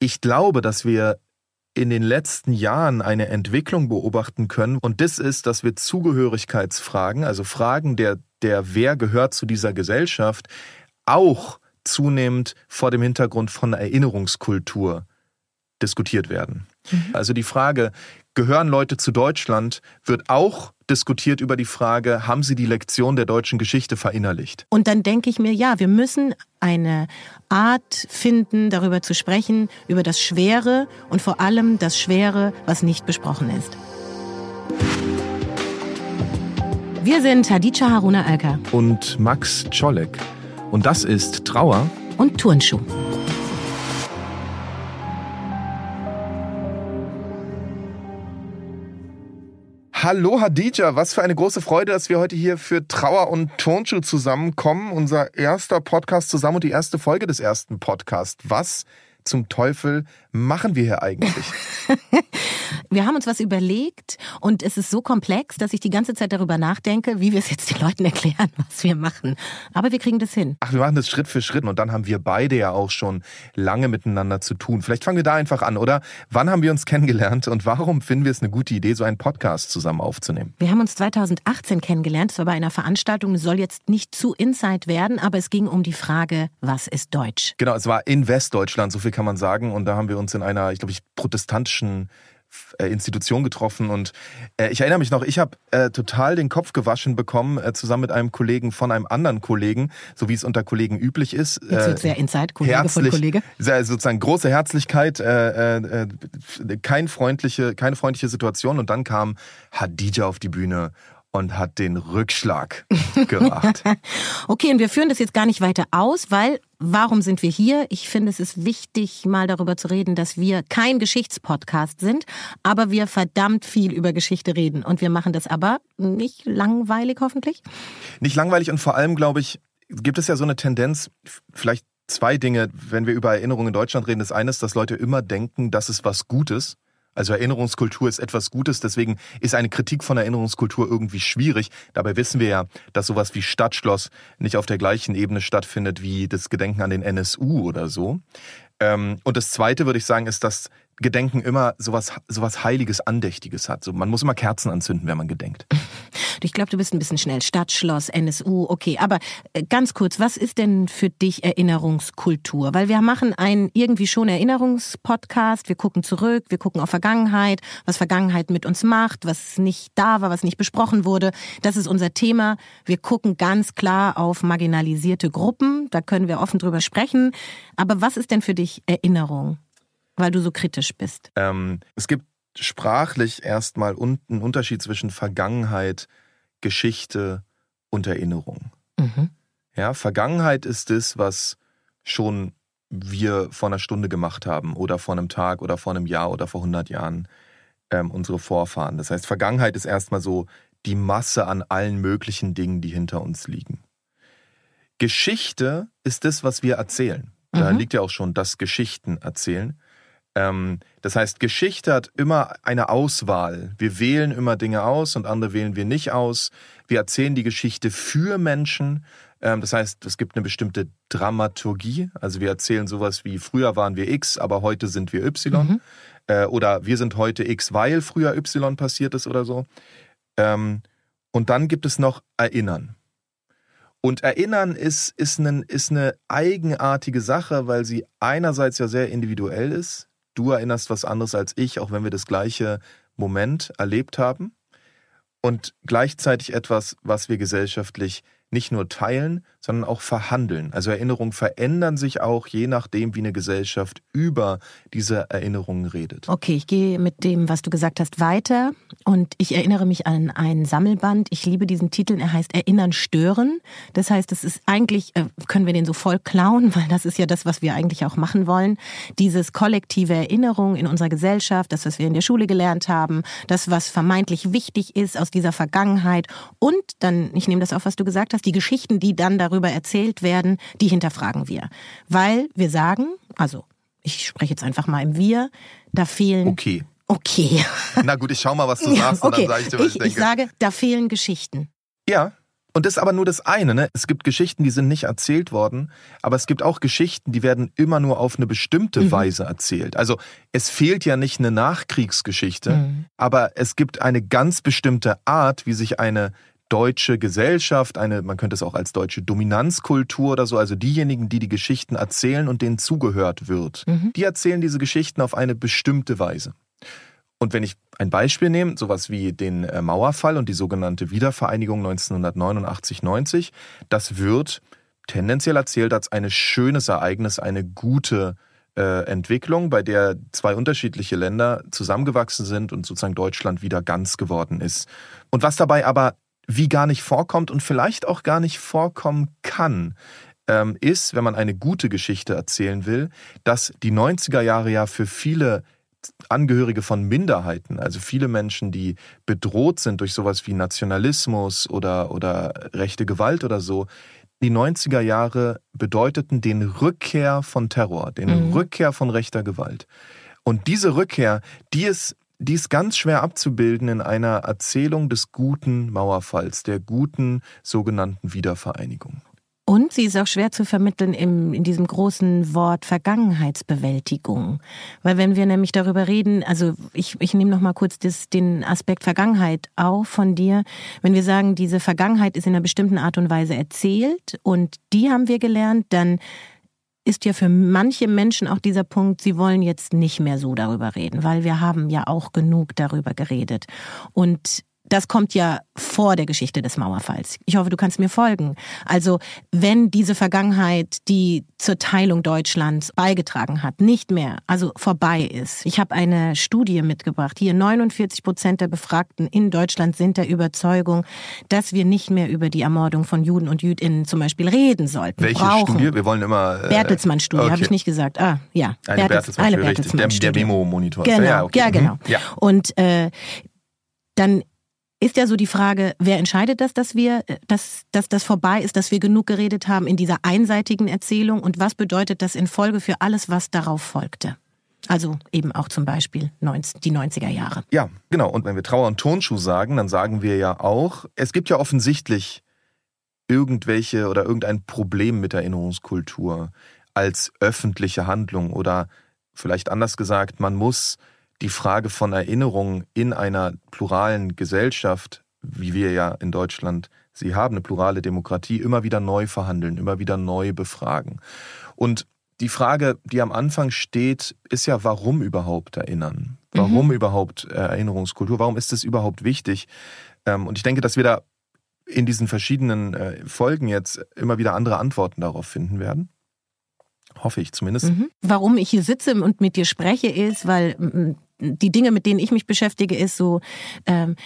ich glaube, dass wir in den letzten Jahren eine Entwicklung beobachten können. Und das ist, dass wir Zugehörigkeitsfragen, also Fragen der, der wer gehört zu dieser Gesellschaft, auch zunehmend vor dem Hintergrund von Erinnerungskultur diskutiert werden. Mhm. Also die Frage, gehören Leute zu Deutschland, wird auch diskutiert über die Frage, haben sie die Lektion der deutschen Geschichte verinnerlicht? Und dann denke ich mir, ja, wir müssen eine Art finden, darüber zu sprechen, über das Schwere und vor allem das Schwere, was nicht besprochen ist. Wir sind Hadija Haruna Alka und Max Czolek. Und das ist Trauer und Turnschuh. Hallo Hadija, was für eine große Freude, dass wir heute hier für Trauer und Turnschuh zusammenkommen. Unser erster Podcast zusammen und die erste Folge des ersten Podcasts. Was zum Teufel machen wir hier eigentlich? wir haben uns was überlegt und es ist so komplex, dass ich die ganze Zeit darüber nachdenke, wie wir es jetzt den Leuten erklären, was wir machen. Aber wir kriegen das hin. Ach, wir machen das Schritt für Schritt und dann haben wir beide ja auch schon lange miteinander zu tun. Vielleicht fangen wir da einfach an, oder? Wann haben wir uns kennengelernt und warum finden wir es eine gute Idee, so einen Podcast zusammen aufzunehmen? Wir haben uns 2018 kennengelernt. Es war bei einer Veranstaltung, soll jetzt nicht zu Inside werden, aber es ging um die Frage, was ist Deutsch? Genau, es war in Westdeutschland, so viel kann man sagen. Und da haben wir uns in einer, ich glaube, ich protestantischen äh, Institution getroffen und äh, ich erinnere mich noch, ich habe äh, total den Kopf gewaschen bekommen, äh, zusammen mit einem Kollegen von einem anderen Kollegen, so wie es unter Kollegen üblich ist. Jetzt wird sehr Inside, Kollege herzlich, von Kollege. Sehr, sozusagen große Herzlichkeit, äh, äh, kein freundliche, keine freundliche Situation und dann kam Hadija auf die Bühne und hat den Rückschlag gemacht. okay, und wir führen das jetzt gar nicht weiter aus, weil warum sind wir hier? Ich finde, es ist wichtig, mal darüber zu reden, dass wir kein Geschichtspodcast sind, aber wir verdammt viel über Geschichte reden. Und wir machen das aber nicht langweilig, hoffentlich. Nicht langweilig und vor allem, glaube ich, gibt es ja so eine Tendenz, vielleicht zwei Dinge, wenn wir über Erinnerungen in Deutschland reden. Das eine ist, dass Leute immer denken, das ist was Gutes. Also Erinnerungskultur ist etwas Gutes, deswegen ist eine Kritik von Erinnerungskultur irgendwie schwierig. Dabei wissen wir ja, dass sowas wie Stadtschloss nicht auf der gleichen Ebene stattfindet wie das Gedenken an den NSU oder so. Ähm, und das Zweite würde ich sagen, ist, dass Gedenken immer sowas, sowas Heiliges, Andächtiges hat. So, man muss immer Kerzen anzünden, wenn man gedenkt. Ich glaube, du bist ein bisschen schnell. Stadtschloss, NSU, okay. Aber äh, ganz kurz, was ist denn für dich Erinnerungskultur? Weil wir machen einen irgendwie schon Erinnerungspodcast. Wir gucken zurück, wir gucken auf Vergangenheit, was Vergangenheit mit uns macht, was nicht da war, was nicht besprochen wurde. Das ist unser Thema. Wir gucken ganz klar auf marginalisierte Gruppen. Da können wir offen drüber sprechen. Aber was ist denn für dich Erinnerung? weil du so kritisch bist? Ähm, es gibt sprachlich erstmal einen Unterschied zwischen Vergangenheit, Geschichte und Erinnerung. Mhm. Ja, Vergangenheit ist das, was schon wir vor einer Stunde gemacht haben oder vor einem Tag oder vor einem Jahr oder vor 100 Jahren ähm, unsere Vorfahren. Das heißt, Vergangenheit ist erstmal so die Masse an allen möglichen Dingen, die hinter uns liegen. Geschichte ist das, was wir erzählen. Da mhm. liegt ja auch schon das Geschichten erzählen. Ähm, das heißt, Geschichte hat immer eine Auswahl. Wir wählen immer Dinge aus und andere wählen wir nicht aus. Wir erzählen die Geschichte für Menschen. Ähm, das heißt, es gibt eine bestimmte Dramaturgie. Also wir erzählen sowas wie, früher waren wir X, aber heute sind wir Y. Mhm. Äh, oder wir sind heute X, weil früher Y passiert ist oder so. Ähm, und dann gibt es noch Erinnern. Und Erinnern ist, ist, ein, ist eine eigenartige Sache, weil sie einerseits ja sehr individuell ist du erinnerst was anderes als ich, auch wenn wir das gleiche Moment erlebt haben. Und gleichzeitig etwas, was wir gesellschaftlich nicht nur teilen, sondern auch verhandeln. Also Erinnerungen verändern sich auch je nachdem, wie eine Gesellschaft über diese Erinnerungen redet. Okay, ich gehe mit dem, was du gesagt hast, weiter und ich erinnere mich an einen Sammelband. Ich liebe diesen Titel, er heißt Erinnern stören. Das heißt, es ist eigentlich, äh, können wir den so voll klauen, weil das ist ja das, was wir eigentlich auch machen wollen. Dieses kollektive Erinnerung in unserer Gesellschaft, das, was wir in der Schule gelernt haben, das, was vermeintlich wichtig ist aus dieser Vergangenheit und dann, ich nehme das auf, was du gesagt hast, die Geschichten, die dann darüber erzählt werden, die hinterfragen wir. Weil wir sagen, also ich spreche jetzt einfach mal im Wir, da fehlen. Okay. Okay. Na gut, ich schau mal, was du sagst okay. und dann sage ich dir, was ich, ich denke. Ich sage, da fehlen Geschichten. Ja, Und das ist aber nur das eine. Ne? Es gibt Geschichten, die sind nicht erzählt worden, aber es gibt auch Geschichten, die werden immer nur auf eine bestimmte mhm. Weise erzählt. Also es fehlt ja nicht eine Nachkriegsgeschichte, mhm. aber es gibt eine ganz bestimmte Art, wie sich eine deutsche Gesellschaft, eine, man könnte es auch als deutsche Dominanzkultur oder so, also diejenigen, die die Geschichten erzählen und denen zugehört wird, mhm. die erzählen diese Geschichten auf eine bestimmte Weise. Und wenn ich ein Beispiel nehme, sowas wie den äh, Mauerfall und die sogenannte Wiedervereinigung 1989-90, das wird tendenziell erzählt als ein schönes Ereignis, eine gute äh, Entwicklung, bei der zwei unterschiedliche Länder zusammengewachsen sind und sozusagen Deutschland wieder ganz geworden ist. Und was dabei aber wie gar nicht vorkommt und vielleicht auch gar nicht vorkommen kann, ähm, ist, wenn man eine gute Geschichte erzählen will, dass die 90er Jahre ja für viele Angehörige von Minderheiten, also viele Menschen, die bedroht sind durch sowas wie Nationalismus oder, oder rechte Gewalt oder so, die 90er Jahre bedeuteten den Rückkehr von Terror, den mhm. Rückkehr von rechter Gewalt. Und diese Rückkehr, die ist, die ist ganz schwer abzubilden in einer Erzählung des guten Mauerfalls, der guten sogenannten Wiedervereinigung. Und sie ist auch schwer zu vermitteln im, in diesem großen Wort Vergangenheitsbewältigung. Weil wenn wir nämlich darüber reden, also ich, ich nehme noch mal kurz das, den Aspekt Vergangenheit auf von dir. Wenn wir sagen, diese Vergangenheit ist in einer bestimmten Art und Weise erzählt und die haben wir gelernt, dann ist ja für manche Menschen auch dieser Punkt, sie wollen jetzt nicht mehr so darüber reden, weil wir haben ja auch genug darüber geredet. Und das kommt ja vor der Geschichte des Mauerfalls. Ich hoffe, du kannst mir folgen. Also wenn diese Vergangenheit, die zur Teilung Deutschlands beigetragen hat, nicht mehr, also vorbei ist. Ich habe eine Studie mitgebracht. Hier 49 Prozent der Befragten in Deutschland sind der Überzeugung, dass wir nicht mehr über die Ermordung von Juden und Jüdinnen zum Beispiel reden sollten. Welche brauchen. Studie? Wir wollen immer... Äh, Bertelsmann-Studie, okay. habe ich nicht gesagt. Ah, ja. Eine Bertelsmann-Studie. Bertelsmann der, der Memo-Monitor. Genau, ja, okay. ja, genau. Mhm. Ja. Und äh, dann ist ja so die Frage, wer entscheidet das, dass wir, dass, dass das vorbei ist, dass wir genug geredet haben in dieser einseitigen Erzählung und was bedeutet das in Folge für alles, was darauf folgte? Also eben auch zum Beispiel die 90er Jahre. Ja, genau. Und wenn wir Trauer und Tonschuh sagen, dann sagen wir ja auch, es gibt ja offensichtlich irgendwelche oder irgendein Problem mit Erinnerungskultur als öffentliche Handlung oder vielleicht anders gesagt, man muss die Frage von Erinnerung in einer pluralen Gesellschaft, wie wir ja in Deutschland sie haben, eine plurale Demokratie, immer wieder neu verhandeln, immer wieder neu befragen. Und die Frage, die am Anfang steht, ist ja, warum überhaupt erinnern? Warum mhm. überhaupt äh, Erinnerungskultur? Warum ist es überhaupt wichtig? Ähm, und ich denke, dass wir da in diesen verschiedenen äh, Folgen jetzt immer wieder andere Antworten darauf finden werden. Hoffe ich zumindest. Mhm. Warum ich hier sitze und mit dir spreche, ist, weil die Dinge, mit denen ich mich beschäftige, ist so, ähm,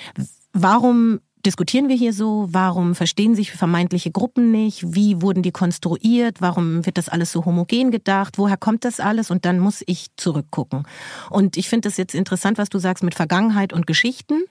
warum diskutieren wir hier so? Warum verstehen sich vermeintliche Gruppen nicht? Wie wurden die konstruiert? Warum wird das alles so homogen gedacht? Woher kommt das alles? Und dann muss ich zurückgucken. Und ich finde es jetzt interessant, was du sagst mit Vergangenheit und Geschichten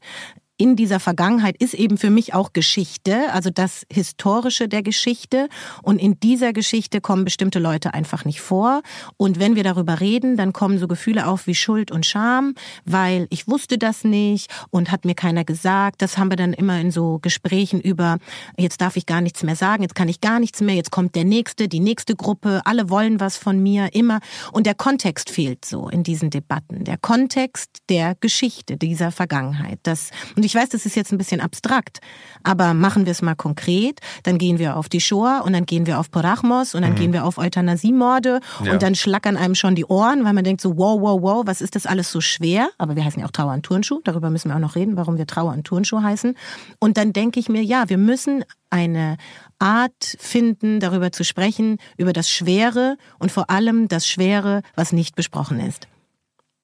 in dieser Vergangenheit ist eben für mich auch Geschichte, also das Historische der Geschichte. Und in dieser Geschichte kommen bestimmte Leute einfach nicht vor. Und wenn wir darüber reden, dann kommen so Gefühle auf wie Schuld und Scham, weil ich wusste das nicht und hat mir keiner gesagt. Das haben wir dann immer in so Gesprächen über, jetzt darf ich gar nichts mehr sagen, jetzt kann ich gar nichts mehr, jetzt kommt der Nächste, die nächste Gruppe, alle wollen was von mir, immer. Und der Kontext fehlt so in diesen Debatten. Der Kontext der Geschichte dieser Vergangenheit. Das, und ich weiß, das ist jetzt ein bisschen abstrakt, aber machen wir es mal konkret. Dann gehen wir auf die Shoah und dann gehen wir auf Porachmos und dann mhm. gehen wir auf Euthanasiemorde ja. und dann schlackern einem schon die Ohren, weil man denkt so, wow, wow, wow, was ist das alles so schwer? Aber wir heißen ja auch Trauer und Turnschuh. Darüber müssen wir auch noch reden, warum wir Trauer und Turnschuh heißen. Und dann denke ich mir, ja, wir müssen eine Art finden, darüber zu sprechen, über das Schwere und vor allem das Schwere, was nicht besprochen ist.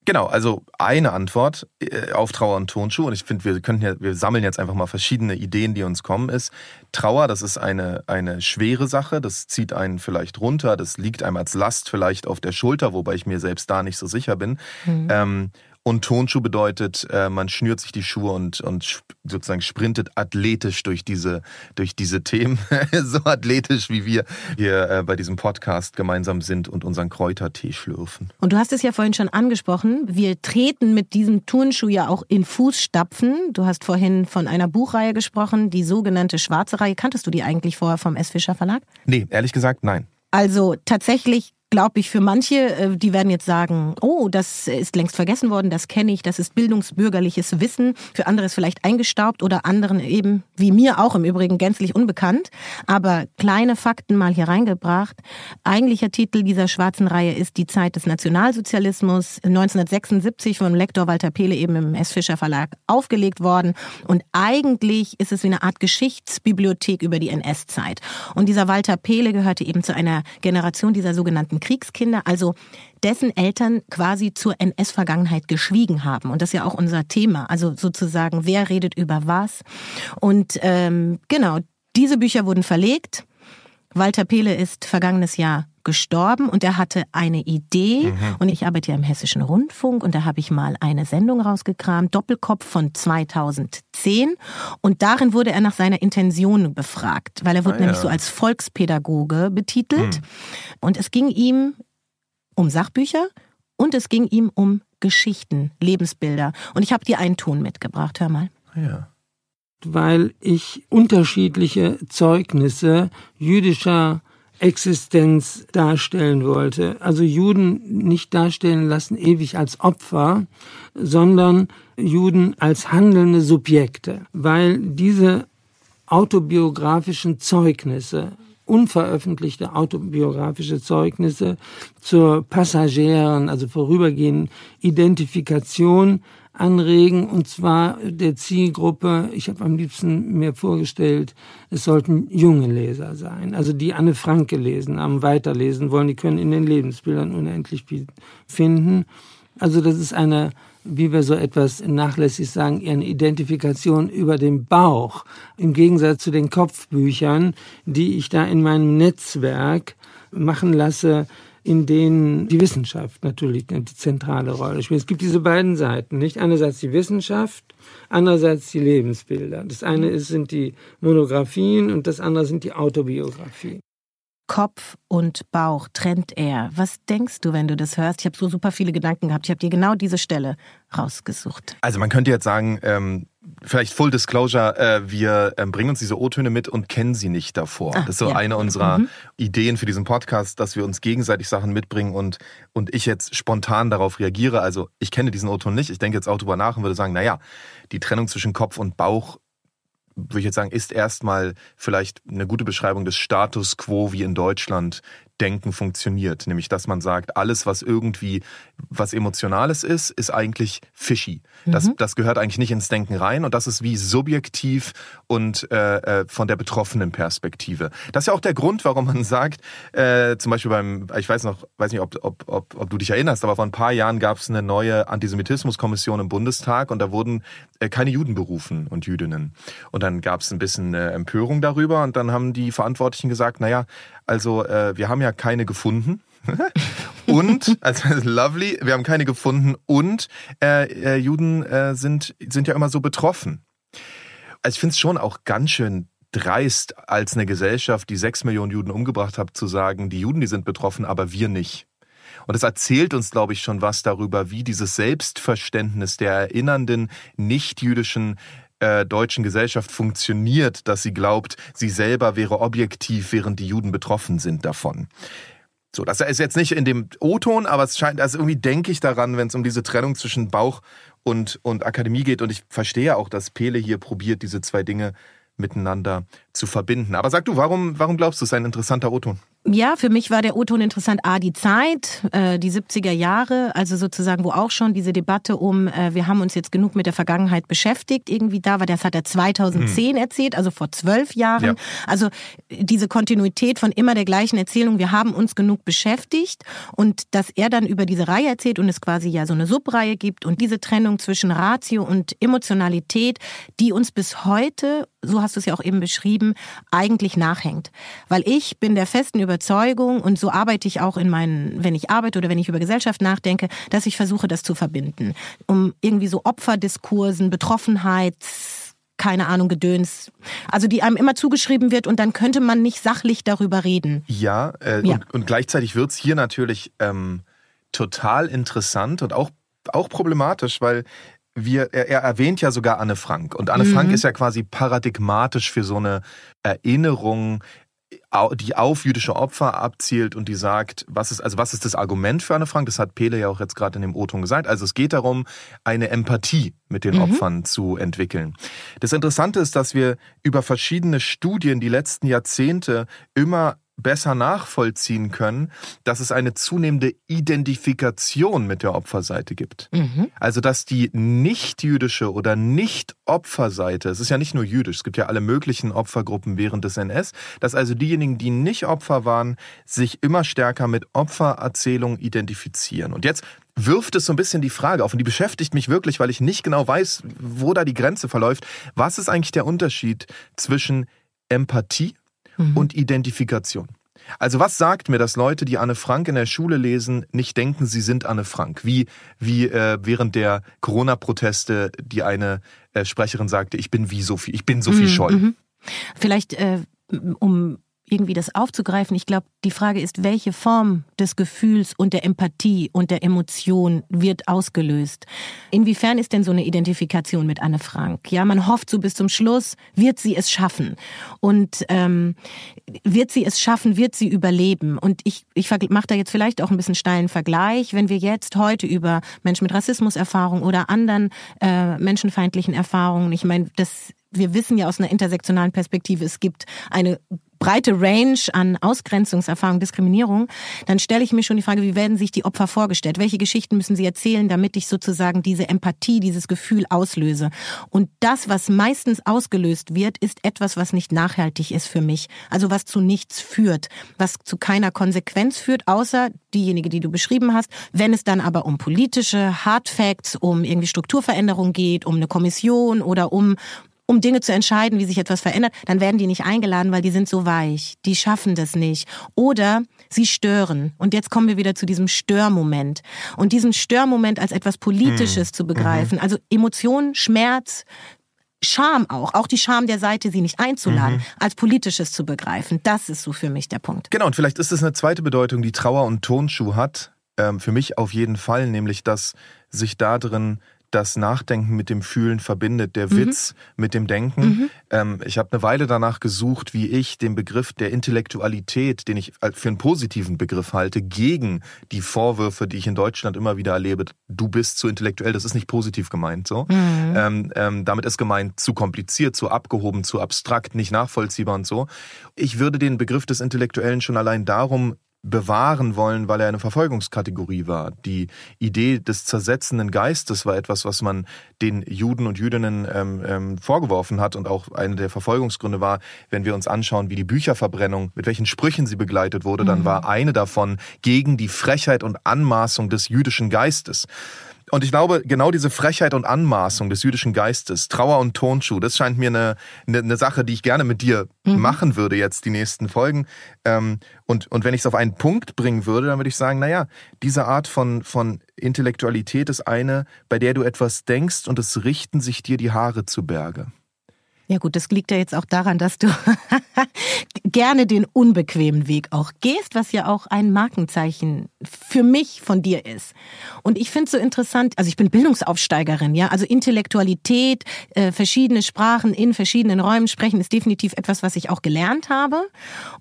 Genau, also eine Antwort äh, auf Trauer und Tonschuh, und ich finde, wir könnten ja, wir sammeln jetzt einfach mal verschiedene Ideen, die uns kommen, ist, Trauer, das ist eine, eine schwere Sache, das zieht einen vielleicht runter, das liegt einem als Last vielleicht auf der Schulter, wobei ich mir selbst da nicht so sicher bin. Mhm. Ähm, Und Tonschuh bedeutet, äh, man schnürt sich die Schuhe und, und sozusagen sprintet athletisch durch diese, durch diese Themen. so athletisch, wie wir hier äh, bei diesem Podcast gemeinsam sind und unseren Kräutertee schlürfen. Und du hast es ja vorhin schon angesprochen. Wir treten mit diesem Turnschuh ja auch in Fußstapfen. Du hast vorhin von einer Buchreihe gesprochen, die sogenannte Schwarze Reihe. Kanntest du die eigentlich vorher vom S. Fischer Verlag? Nee, ehrlich gesagt, nein. Also tatsächlich glaube ich, für manche, äh, die werden jetzt sagen, oh, das ist längst vergessen worden, das kenne ich, das ist bildungsbürgerliches Wissen. Für andere ist vielleicht eingestaubt oder anderen eben, wie mir auch im Übrigen, gänzlich unbekannt. Aber kleine Fakten mal hier reingebracht. Eigentlicher Titel dieser schwarzen Reihe ist Die Zeit des Nationalsozialismus, 1976 vom Lektor Walter Pehle eben im S. Fischer Verlag aufgelegt worden. Und eigentlich ist es wie eine Art Geschichtsbibliothek über die NS-Zeit. Und dieser Walter Pehle gehörte eben zu einer Generation dieser sogenannten Kriegskinder, also dessen Eltern quasi zur NS-Vergangenheit geschwiegen haben. Und das ist ja auch unser Thema. Also sozusagen, wer redet über was? Und ähm, genau, diese Bücher wurden verlegt. Walter Pehle ist vergangenes Jahr gestorben und er hatte eine Idee mhm. und ich arbeite ja im Hessischen Rundfunk und da habe ich mal eine Sendung rausgekramt, Doppelkopf von 2010 und darin wurde er nach seiner Intention befragt, weil er wurde ah, nämlich ja. so als Volkspädagoge betitelt mhm. und es ging ihm um Sachbücher und es ging ihm um Geschichten, Lebensbilder und ich habe dir einen Ton mitgebracht, hör mal. Ja weil ich unterschiedliche Zeugnisse jüdischer Existenz darstellen wollte. Also Juden nicht darstellen lassen ewig als Opfer, sondern Juden als handelnde Subjekte, weil diese autobiografischen Zeugnisse, unveröffentlichte autobiografische Zeugnisse zur passagieren, also vorübergehenden Identifikation anregen, und zwar der Zielgruppe, ich habe am liebsten mir vorgestellt, es sollten junge Leser sein, also die Anne Frank gelesen haben, weiterlesen wollen, die können in den Lebensbildern unendlich finden. Also das ist eine, wie wir so etwas nachlässig sagen, eine Identifikation über den Bauch, im Gegensatz zu den Kopfbüchern, die ich da in meinem Netzwerk machen lasse, in denen die Wissenschaft natürlich eine zentrale Rolle spielt. Es gibt diese beiden Seiten, nicht? Einerseits die Wissenschaft, andererseits die Lebensbilder. Das eine ist, sind die Monographien und das andere sind die Autobiografien. Kopf und Bauch trennt er. Was denkst du, wenn du das hörst? Ich habe so super viele Gedanken gehabt. Ich habe dir genau diese Stelle rausgesucht. Also man könnte jetzt sagen, ähm, vielleicht Full Disclosure, äh, wir ähm, bringen uns diese O-Töne mit und kennen sie nicht davor. Ah, das ist so ja. eine unserer mhm. Ideen für diesen Podcast, dass wir uns gegenseitig Sachen mitbringen und, und ich jetzt spontan darauf reagiere. Also ich kenne diesen O-Ton nicht. Ich denke jetzt auch drüber nach und würde sagen, naja, die Trennung zwischen Kopf und Bauch würde ich jetzt sagen, ist erstmal vielleicht eine gute Beschreibung des Status quo wie in Deutschland Denken funktioniert. Nämlich, dass man sagt, alles, was irgendwie was Emotionales ist, ist eigentlich fishy. Mhm. Das, das gehört eigentlich nicht ins Denken rein und das ist wie subjektiv und äh, äh, von der betroffenen Perspektive. Das ist ja auch der Grund, warum man sagt, äh, zum Beispiel beim, ich weiß noch, weiß nicht, ob, ob, ob, ob du dich erinnerst, aber vor ein paar Jahren gab es eine neue Antisemitismuskommission im Bundestag und da wurden äh, keine Juden berufen und Jüdinnen. Und dann gab es ein bisschen äh, Empörung darüber und dann haben die Verantwortlichen gesagt, naja, also äh, wir haben ja keine gefunden. und, also lovely, wir haben keine gefunden und äh, äh, Juden äh, sind, sind ja immer so betroffen. Also ich finde es schon auch ganz schön dreist, als eine Gesellschaft, die sechs Millionen Juden umgebracht hat, zu sagen, die Juden, die sind betroffen, aber wir nicht. Und es erzählt uns, glaube ich, schon was darüber, wie dieses Selbstverständnis der erinnernden, nicht-jüdischen äh, deutschen Gesellschaft funktioniert, dass sie glaubt, sie selber wäre objektiv, während die Juden betroffen sind davon. So, das ist jetzt nicht in dem O-Ton, aber es scheint, also irgendwie denke ich daran, wenn es um diese Trennung zwischen Bauch und, und Akademie geht. Und ich verstehe auch, dass Pele hier probiert, diese zwei Dinge miteinander zu verbinden. Aber sag du, warum, warum glaubst du, es ist ein interessanter O-Ton? Ja, für mich war der O-Ton interessant. A, die Zeit, äh, die 70er Jahre, also sozusagen, wo auch schon diese Debatte um, äh, wir haben uns jetzt genug mit der Vergangenheit beschäftigt, irgendwie da war. Das hat er 2010 hm. erzählt, also vor zwölf Jahren. Ja. Also diese Kontinuität von immer der gleichen Erzählung, wir haben uns genug beschäftigt und dass er dann über diese Reihe erzählt und es quasi ja so eine Subreihe gibt und diese Trennung zwischen Ratio und Emotionalität, die uns bis heute so hast du es ja auch eben beschrieben, eigentlich nachhängt. Weil ich bin der festen Überzeugung und so arbeite ich auch in meinen, wenn ich arbeite oder wenn ich über Gesellschaft nachdenke, dass ich versuche, das zu verbinden. Um irgendwie so Opferdiskursen, Betroffenheits keine Ahnung, Gedöns. Also die einem immer zugeschrieben wird und dann könnte man nicht sachlich darüber reden. Ja, äh, ja. Und, und, gleichzeitig wird's hier natürlich ähm, total interessant und auch, auch problematisch, weil wir, er, er erwähnt ja sogar Anne Frank. Und Anne mhm. Frank ist ja quasi paradigmatisch für so eine Erinnerung die auf jüdische Opfer abzielt und die sagt, was ist, also was ist das Argument für Anne Frank? Das hat Pele ja auch jetzt gerade in dem O-Ton gesagt. Also es geht darum, eine Empathie mit den mhm. Opfern zu entwickeln. Das Interessante ist, dass wir über verschiedene Studien die letzten Jahrzehnte immer besser nachvollziehen können, dass es eine zunehmende Identifikation mit der Opferseite gibt. Mhm. Also dass die nicht-jüdische oder nicht-Opferseite, es ist ja nicht nur jüdisch, es gibt ja alle möglichen Opfergruppen während des NS, dass also diejenigen, die nicht Opfer waren, sich immer stärker mit Opfererzählungen identifizieren. Und jetzt wirft es so ein bisschen die Frage auf und die beschäftigt mich wirklich, weil ich nicht genau weiß, wo da die Grenze verläuft. Was ist eigentlich der Unterschied zwischen Empathie mhm. und Identifikation. Also was sagt mir, dass Leute, die Anne Frank in der Schule lesen, nicht denken, sie sind Anne Frank? Wie, wie äh, während der Corona-Proteste die eine äh, Sprecherin sagte, ich bin wie Sophie, ich bin Sophie mhm. Scholl. Mhm. Vielleicht, äh, um irgendwie das aufzugreifen. Ich glaube, die Frage ist, welche Form des Gefühls und der Empathie und der Emotion wird ausgelöst? Inwiefern ist denn so eine Identifikation mit Anne Frank? Ja, man hofft so bis zum Schluss, wird sie es schaffen? Und ähm, wird sie es schaffen, wird sie überleben? Und ich, ich mache da jetzt vielleicht auch ein bisschen steilen Vergleich. Wenn wir jetzt heute über Menschen mit Rassismuserfahrung oder anderen äh, menschenfeindlichen Erfahrungen, ich meine, das wir wissen ja aus einer intersektionalen Perspektive, es gibt eine breite Range an Ausgrenzungserfahrung, Diskriminierung, dann stelle ich mir schon die Frage, wie werden sich die Opfer vorgestellt? Welche Geschichten müssen sie erzählen, damit ich sozusagen diese Empathie, dieses Gefühl auslöse? Und das, was meistens ausgelöst wird, ist etwas, was nicht nachhaltig ist für mich. Also was zu nichts führt, was zu keiner Konsequenz führt, außer diejenige, die du beschrieben hast. Wenn es dann aber um politische Hard Facts, um irgendwie Strukturveränderung geht, um eine Kommission oder um um Dinge zu entscheiden, wie sich etwas verändert, dann werden die nicht eingeladen, weil die sind so weich. Die schaffen das nicht. Oder sie stören. Und jetzt kommen wir wieder zu diesem Störmoment. Und diesen Störmoment als etwas Politisches hm. zu begreifen. Mhm. Also Emotionen, Schmerz, Scham auch, auch die Scham der Seite, sie nicht einzuladen, mhm. als politisches zu begreifen. Das ist so für mich der Punkt. Genau, und vielleicht ist es eine zweite Bedeutung, die Trauer und Tonschuh hat. Ähm, für mich auf jeden Fall, nämlich dass sich da drin das Nachdenken mit dem Fühlen verbindet, der mhm. Witz mit dem Denken. Mhm. Ähm, ich habe eine Weile danach gesucht, wie ich den Begriff der Intellektualität, den ich für einen positiven Begriff halte, gegen die Vorwürfe, die ich in Deutschland immer wieder erlebe, du bist zu intellektuell, das ist nicht positiv gemeint so. Mhm. Ähm, ähm, damit ist gemeint zu kompliziert, zu abgehoben, zu abstrakt, nicht nachvollziehbar und so. Ich würde den Begriff des Intellektuellen schon allein darum bewahren wollen, weil er eine Verfolgungskategorie war. Die Idee des zersetzenden Geistes war etwas, was man den Juden und Jüdinnen ähm, ähm, vorgeworfen hat und auch eine der Verfolgungsgründe war, wenn wir uns anschauen, wie die Bücherverbrennung, mit welchen Sprüchen sie begleitet wurde, mhm. dann war eine davon gegen die Frechheit und Anmaßung des jüdischen Geistes. Und ich glaube, genau diese Frechheit und Anmaßung des jüdischen Geistes, Trauer und Tonschuh, das scheint mir eine, eine, eine Sache, die ich gerne mit dir mhm. machen würde jetzt die nächsten Folgen. Ähm, und, und wenn ich es auf einen Punkt bringen würde, dann würde ich sagen, naja, diese Art von, von Intellektualität ist eine, bei der du etwas denkst und es richten sich dir die Haare zu Berge. Ja gut, das liegt ja jetzt auch daran, dass du gerne den unbequemen Weg auch gehst, was ja auch ein Markenzeichen für mich von dir ist. Und ich finde es so interessant, also ich bin Bildungsaufsteigerin, ja, also Intellektualität, äh, verschiedene Sprachen in verschiedenen Räumen sprechen ist definitiv etwas, was ich auch gelernt habe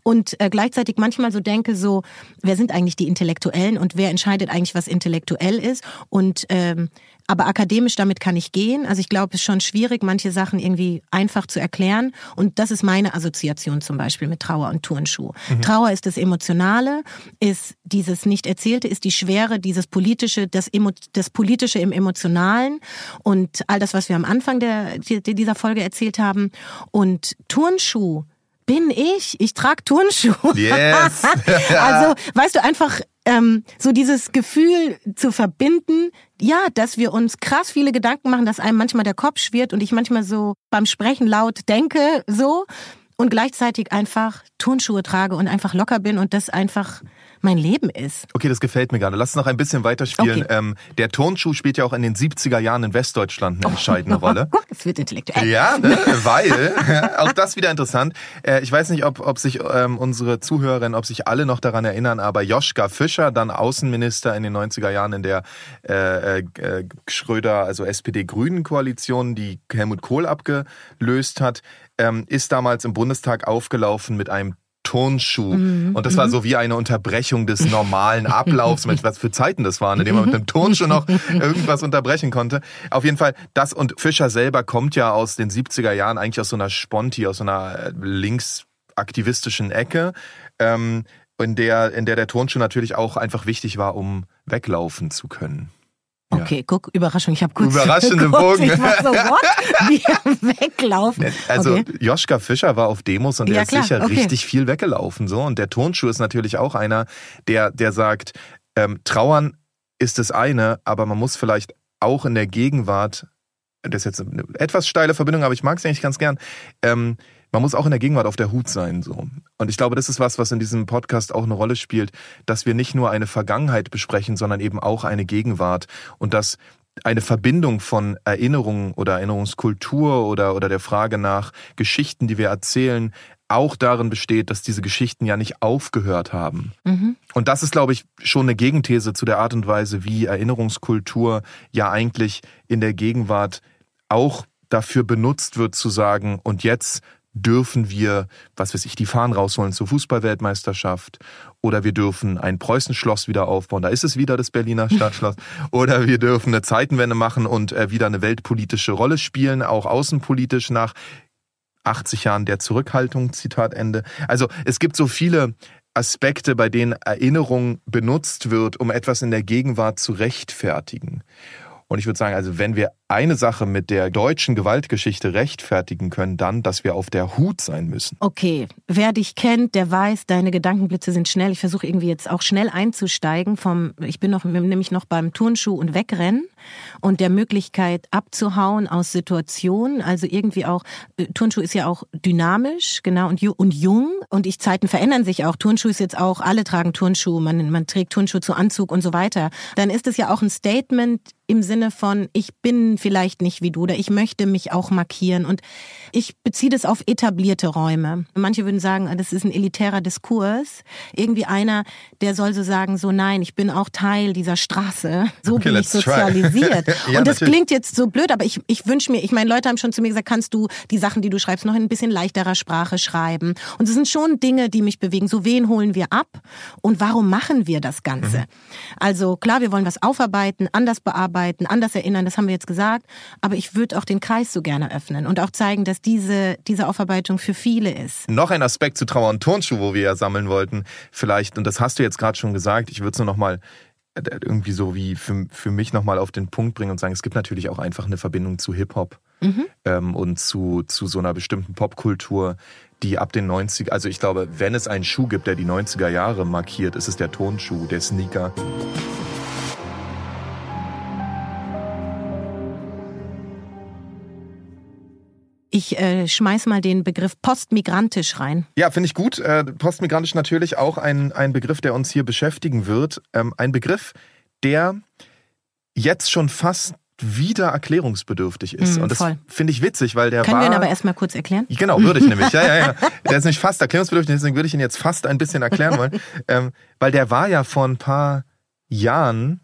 und äh, gleichzeitig manchmal so denke, so, wer sind eigentlich die Intellektuellen und wer entscheidet eigentlich, was intellektuell ist und ähm, aber akademisch damit kann ich gehen. Also ich glaube, es ist schon schwierig, manche Sachen irgendwie einfach zu erklären. Und das ist meine Assoziation zum Beispiel mit Trauer und Turnschuh. Mhm. Trauer ist das Emotionale, ist dieses Nicht-Erzählte, ist die Schwere, dieses Politische, das, Emo das Politische im Emotionalen und all das, was wir am Anfang der, dieser Folge erzählt haben. Und Turnschuh bin ich. Ich trage Turnschuhe. Yes. also, weißt du, einfach ähm, so dieses Gefühl zu verbinden, ja, dass wir uns krass viele Gedanken machen, dass einem manchmal der Kopf schwirrt und ich manchmal so beim Sprechen laut denke, so und gleichzeitig einfach Turnschuhe trage und einfach locker bin und das einfach mein Leben ist. Okay, das gefällt mir gerade. Lass noch ein bisschen weiterspielen. Okay. Ähm, der Turnschuh spielt ja auch in den 70er Jahren in Westdeutschland eine entscheidende oh, Rolle. Es wird intellektuell. Ja, ne? weil, auch das wieder interessant. Äh, ich weiß nicht, ob, ob sich ähm, unsere Zuhörerinnen, ob sich alle noch daran erinnern, aber Joschka Fischer, dann Außenminister in den 90er Jahren in der äh, äh, Schröder, also SPD-Grünen-Koalition, die Helmut Kohl abgelöst hat, ähm, ist damals im Bundestag aufgelaufen mit einem Turnschuh. Mhm. Und das war mhm. so wie eine Unterbrechung des normalen Ablaufs. Mensch, was für Zeiten das waren, in denen man mit einem Turnschuh noch irgendwas unterbrechen konnte. Auf jeden Fall, das und Fischer selber kommt ja aus den 70er Jahren eigentlich aus so einer Sponti, aus so einer äh, linksaktivistischen Ecke. Ähm, in der, in der der Turnschuh natürlich auch einfach wichtig war, um weglaufen zu können. Okay, guck, Überraschung. Ich habe kurz Überraschende Bogen. Ich war so, what? Wie weglaufen. Also okay. Joschka Fischer war auf Demos und der ja, ist sicher okay. richtig viel weggelaufen. so Und der Tonschuh ist natürlich auch einer, der, der sagt, ähm, Trauern ist das eine, aber man muss vielleicht auch in der Gegenwart, das ist jetzt eine etwas steile Verbindung, aber ich mag es eigentlich ganz gern, ähm, man muss auch in der Gegenwart auf der Hut sein, so. Und ich glaube, das ist was, was in diesem Podcast auch eine Rolle spielt, dass wir nicht nur eine Vergangenheit besprechen, sondern eben auch eine Gegenwart und dass eine Verbindung von Erinnerungen oder Erinnerungskultur oder, oder der Frage nach Geschichten, die wir erzählen, auch darin besteht, dass diese Geschichten ja nicht aufgehört haben. Mhm. Und das ist, glaube ich, schon eine Gegenthese zu der Art und Weise, wie Erinnerungskultur ja eigentlich in der Gegenwart auch dafür benutzt wird zu sagen, und jetzt dürfen wir, was weiß ich, die Fahnen rausholen zur Fußballweltmeisterschaft oder wir dürfen ein Preußenschloss wieder aufbauen, da ist es wieder das Berliner Stadtschloss oder wir dürfen eine Zeitenwende machen und äh, wieder eine weltpolitische Rolle spielen, auch außenpolitisch nach 80 Jahren der Zurückhaltung, Zitat Ende. Also es gibt so viele Aspekte, bei denen Erinnerung benutzt wird, um etwas in der Gegenwart zu rechtfertigen. Und ich würde sagen, also wenn wir eine Sache mit der deutschen Gewaltgeschichte rechtfertigen können, dann, dass wir auf der Hut sein müssen. Okay, wer dich kennt, der weiß, deine Gedankenblitze sind schnell. Ich versuche irgendwie jetzt auch schnell einzusteigen vom, ich bin noch, nämlich noch beim Turnschuh und Wegrennen und der Möglichkeit abzuhauen aus Situationen. Also irgendwie auch, äh, Turnschuh ist ja auch dynamisch, genau, und, und jung. Und ich Zeiten verändern sich auch. Turnschuh ist jetzt auch, alle tragen Turnschuh, man, man trägt Turnschuh zu Anzug und so weiter. Dann ist es ja auch ein Statement im Sinne von, ich bin vielleicht nicht wie du oder ich möchte mich auch markieren. Und ich beziehe das auf etablierte Räume. Manche würden sagen, das ist ein elitärer Diskurs. Irgendwie einer, der soll so sagen, so nein, ich bin auch Teil dieser Straße. So okay, bin ich sozialisiert. ja, und das natürlich. klingt jetzt so blöd, aber ich, ich wünsche mir, ich meine, Leute haben schon zu mir gesagt, kannst du die Sachen, die du schreibst, noch in ein bisschen leichterer Sprache schreiben. Und es sind schon Dinge, die mich bewegen. So wen holen wir ab und warum machen wir das Ganze? Mhm. Also klar, wir wollen was aufarbeiten, anders bearbeiten, anders erinnern, das haben wir jetzt gesagt. Aber ich würde auch den Kreis so gerne öffnen und auch zeigen, dass diese, diese Aufarbeitung für viele ist. Noch ein Aspekt zu Trauer und Turnschuh, wo wir ja sammeln wollten, vielleicht, und das hast du jetzt gerade schon gesagt, ich würde es nur noch mal äh, irgendwie so wie für, für mich nochmal auf den Punkt bringen und sagen, es gibt natürlich auch einfach eine Verbindung zu Hip-Hop mhm. ähm, und zu, zu so einer bestimmten Popkultur, die ab den 90 also ich glaube, wenn es einen Schuh gibt, der die 90er Jahre markiert, ist es der Tonschuh, der Sneaker. Ich äh, schmeiß mal den Begriff postmigrantisch rein. Ja, finde ich gut. Äh, postmigrantisch natürlich auch ein, ein Begriff, der uns hier beschäftigen wird. Ähm, ein Begriff, der jetzt schon fast wieder erklärungsbedürftig ist. Mm, und das finde ich witzig, weil der Können war... wir ihn aber erstmal kurz erklären? Genau, würde ich nämlich. Ja, ja, ja. Der ist nicht fast erklärungsbedürftig, deswegen würde ich ihn jetzt fast ein bisschen erklären wollen. ähm, weil der war ja vor ein paar Jahren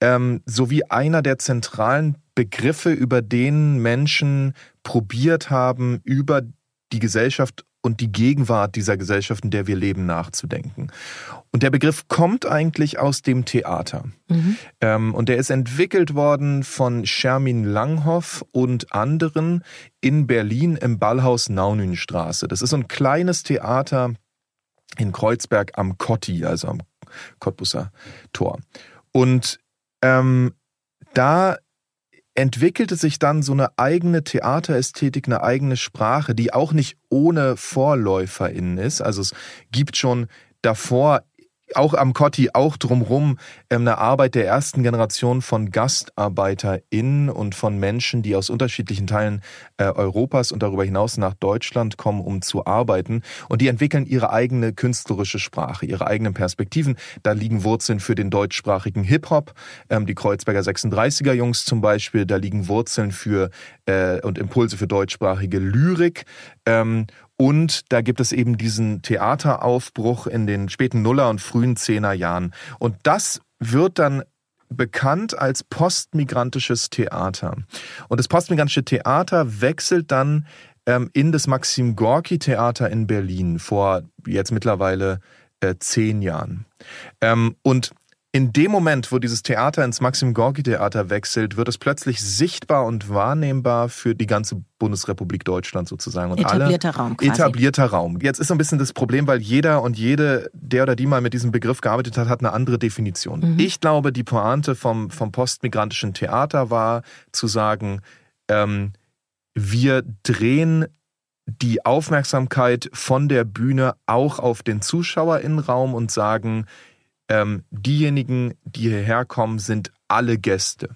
ähm, so wie einer der zentralen Begriffe, über den Menschen probiert haben, über die Gesellschaft und die Gegenwart dieser Gesellschaft, in der wir leben, nachzudenken. Und der Begriff kommt eigentlich aus dem Theater. Mhm. Ähm, und der ist entwickelt worden von Shermin Langhoff und anderen in Berlin im Ballhaus Naunünstraße. Das ist so ein kleines Theater in Kreuzberg am Kotti, also am Cottbusser Tor. Und ähm, da entwickelte sich dann so eine eigene Theaterästhetik, eine eigene Sprache, die auch nicht ohne VorläuferInnen ist. Also es gibt schon davor auch am Kotti, auch drumrum ähm, eine Arbeit der ersten Generation von GastarbeiterInnen und von Menschen, die aus unterschiedlichen Teilen äh, Europas und darüber hinaus nach Deutschland kommen, um zu arbeiten. Und die entwickeln ihre eigene künstlerische Sprache, ihre eigenen Perspektiven. Da liegen Wurzeln für den deutschsprachigen Hip-Hop, ähm, die Kreuzberger 36er Jungs zum Beispiel. Da liegen Wurzeln für äh, und Impulse für deutschsprachige Lyrik. Ähm, und da gibt es eben diesen Theateraufbruch in den späten Nuller und frühen Zehner Jahren. Und das wird dann bekannt als postmigrantisches Theater. Und das postmigrantische Theater wechselt dann ähm, in das Maxim Gorki Theater in Berlin vor jetzt mittlerweile äh, zehn Jahren. Ähm, und in dem Moment, wo dieses Theater ins Maxim Gorki Theater wechselt, wird es plötzlich sichtbar und wahrnehmbar für die ganze Bundesrepublik Deutschland sozusagen. Und etablierter alle, Raum. Quasi. Etablierter Raum. Jetzt ist so ein bisschen das Problem, weil jeder und jede, der oder die mal mit diesem Begriff gearbeitet hat, hat eine andere Definition. Mhm. Ich glaube, die Pointe vom, vom postmigrantischen Theater war zu sagen, ähm, wir drehen die Aufmerksamkeit von der Bühne auch auf den Zuschauerinnenraum und sagen, ähm, diejenigen, die hierher kommen, sind alle Gäste.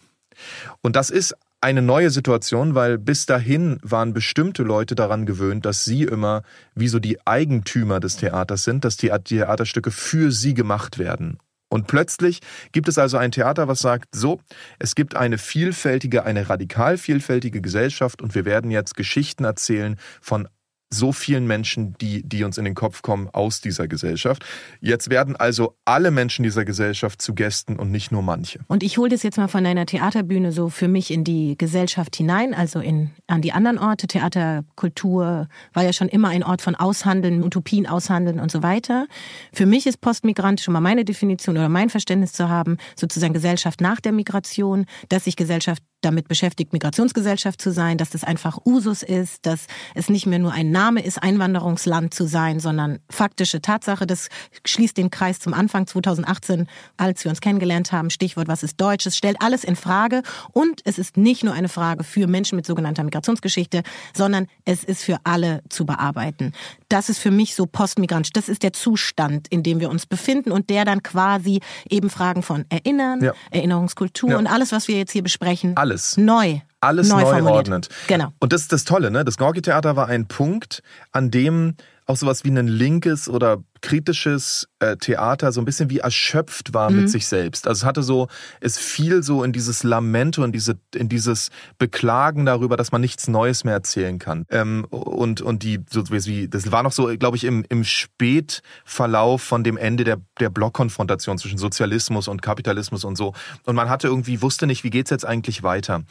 Und das ist eine neue Situation, weil bis dahin waren bestimmte Leute daran gewöhnt, dass sie immer wie so die Eigentümer des Theaters sind, dass die Theaterstücke für sie gemacht werden. Und plötzlich gibt es also ein Theater, was sagt, so, es gibt eine vielfältige, eine radikal vielfältige Gesellschaft und wir werden jetzt Geschichten erzählen von so vielen Menschen, die, die uns in den Kopf kommen aus dieser Gesellschaft. Jetzt werden also alle Menschen dieser Gesellschaft zu Gästen und nicht nur manche. Und ich hole das jetzt mal von einer Theaterbühne so für mich in die Gesellschaft hinein, also in, an die anderen Orte. Theaterkultur war ja schon immer ein Ort von Aushandeln, Utopien aushandeln und so weiter. Für mich ist postmigrantisch, um mal meine Definition oder mein Verständnis zu haben, sozusagen Gesellschaft nach der Migration, dass sich Gesellschaft damit beschäftigt, Migrationsgesellschaft zu sein, dass das einfach Usus ist, dass es nicht mehr nur ein Name ist, Einwanderungsland zu sein, sondern faktische Tatsache. Das schließt den Kreis zum Anfang 2018, als wir uns kennengelernt haben. Stichwort, was ist Deutsch? Es stellt alles in Frage. Und es ist nicht nur eine Frage für Menschen mit sogenannter Migrationsgeschichte, sondern es ist für alle zu bearbeiten. Das ist für mich so postmigrantisch. Das ist der Zustand, in dem wir uns befinden und der dann quasi eben Fragen von Erinnern, ja. Erinnerungskultur ja. und alles, was wir jetzt hier besprechen, alles alles. Neu. Alles neu, neu ordnet. Genau. Und das ist das Tolle, ne? Das Gorki-Theater war ein Punkt, an dem auch sowas wie ein linkes oder kritisches äh, Theater so ein bisschen wie erschöpft war mhm. mit sich selbst. Also es hatte so, es fiel so in dieses Lamento, in diese, in dieses Beklagen darüber, dass man nichts Neues mehr erzählen kann. Ähm, und und die so wie das war noch so, glaube ich, im im Spätverlauf von dem Ende der der Blockkonfrontation zwischen Sozialismus und Kapitalismus und so. Und man hatte irgendwie wusste nicht, wie geht's jetzt eigentlich weiter.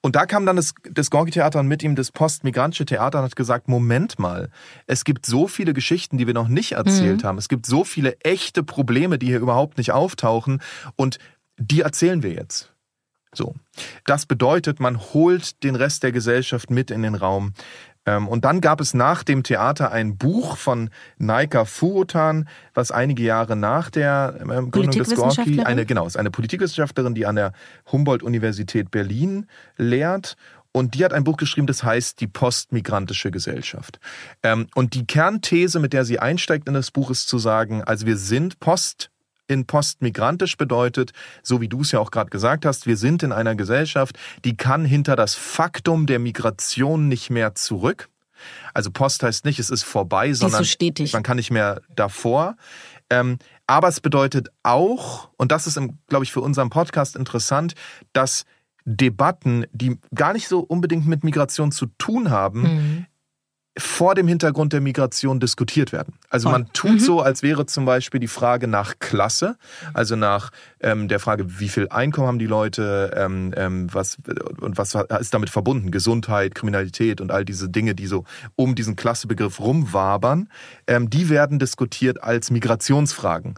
Und da kam dann das, das Gorki-Theater und mit ihm das postmigrantische Theater und hat gesagt, Moment mal, es gibt so viele Geschichten, die wir noch nicht erzählt mhm. haben. Es gibt so viele echte Probleme, die hier überhaupt nicht auftauchen und die erzählen wir jetzt. So. Das bedeutet, man holt den Rest der Gesellschaft mit in den Raum. Ähm, und dann gab es nach dem Theater ein Buch von Naika Furutan, was einige Jahre nach der ähm, Gründung des Gorki, eine, genau, ist eine Politikwissenschaftlerin, die an der Humboldt-Universität Berlin lehrt. Und die hat ein Buch geschrieben, das heißt Die postmigrantische Gesellschaft. Ähm, und die Kernthese, mit der sie einsteigt in das Buch, ist zu sagen, also wir sind post in postmigrantisch bedeutet, so wie du es ja auch gerade gesagt hast, wir sind in einer Gesellschaft, die kann hinter das Faktum der Migration nicht mehr zurück. Also Post heißt nicht, es ist vorbei, sondern ist so man kann nicht mehr davor. Ähm, aber es bedeutet auch, und das ist, glaube ich, für unseren Podcast interessant, dass Debatten, die gar nicht so unbedingt mit Migration zu tun haben, mhm vor dem Hintergrund der Migration diskutiert werden. Also man tut mhm. so, als wäre zum Beispiel die Frage nach Klasse, also nach ähm, der Frage, wie viel Einkommen haben die Leute, ähm, ähm, was und was ist damit verbunden, Gesundheit, Kriminalität und all diese Dinge, die so um diesen Klassebegriff rumwabern, ähm, die werden diskutiert als Migrationsfragen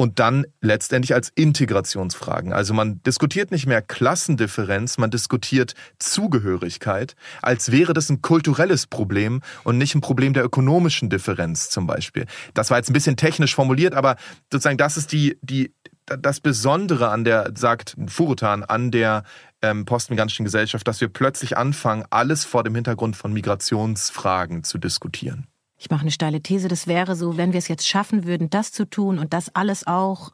und dann letztendlich als Integrationsfragen. Also man diskutiert nicht mehr Klassendifferenz, man diskutiert Zugehörigkeit, als wäre das ein kulturelles Problem und nicht ein Problem der ökonomischen Differenz zum Beispiel. Das war jetzt ein bisschen technisch formuliert, aber sozusagen das ist die, die, das Besondere an der, sagt Furutan, an der ähm, postmigrantischen Gesellschaft, dass wir plötzlich anfangen, alles vor dem Hintergrund von Migrationsfragen zu diskutieren. Ich mache eine steile These, das wäre so, wenn wir es jetzt schaffen würden, das zu tun und das alles auch